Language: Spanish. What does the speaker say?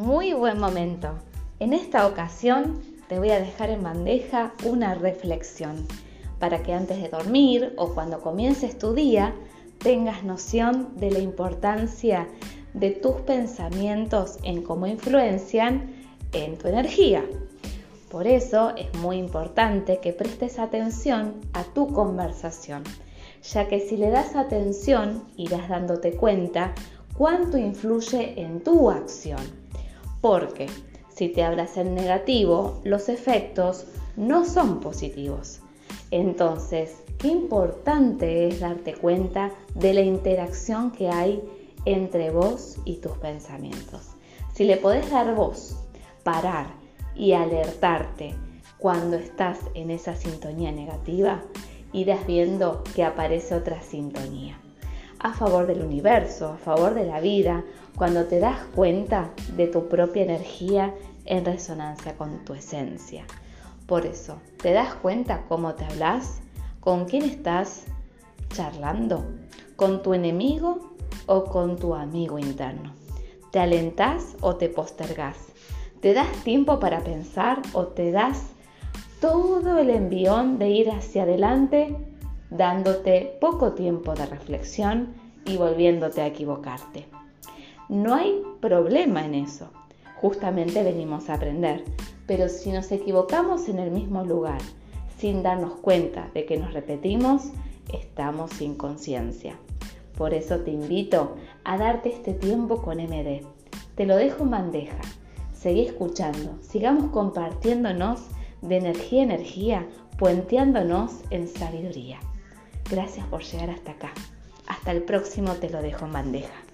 Muy buen momento. En esta ocasión te voy a dejar en bandeja una reflexión para que antes de dormir o cuando comiences tu día tengas noción de la importancia de tus pensamientos en cómo influencian en tu energía. Por eso es muy importante que prestes atención a tu conversación, ya que si le das atención irás dándote cuenta cuánto influye en tu acción. Porque si te hablas en negativo, los efectos no son positivos. Entonces, qué importante es darte cuenta de la interacción que hay entre vos y tus pensamientos. Si le podés dar voz, parar y alertarte cuando estás en esa sintonía negativa, irás viendo que aparece otra sintonía a favor del universo, a favor de la vida, cuando te das cuenta de tu propia energía en resonancia con tu esencia. Por eso, ¿te das cuenta cómo te hablas? ¿Con quién estás charlando? ¿Con tu enemigo o con tu amigo interno? ¿Te alentás o te postergás? ¿Te das tiempo para pensar o te das todo el envión de ir hacia adelante dándote poco tiempo de reflexión y volviéndote a equivocarte? No hay problema en eso. Justamente venimos a aprender. Pero si nos equivocamos en el mismo lugar, sin darnos cuenta de que nos repetimos, estamos sin conciencia. Por eso te invito a darte este tiempo con MD. Te lo dejo en bandeja. Seguí escuchando, sigamos compartiéndonos de energía a energía, puenteándonos en sabiduría. Gracias por llegar hasta acá. Hasta el próximo te lo dejo en bandeja.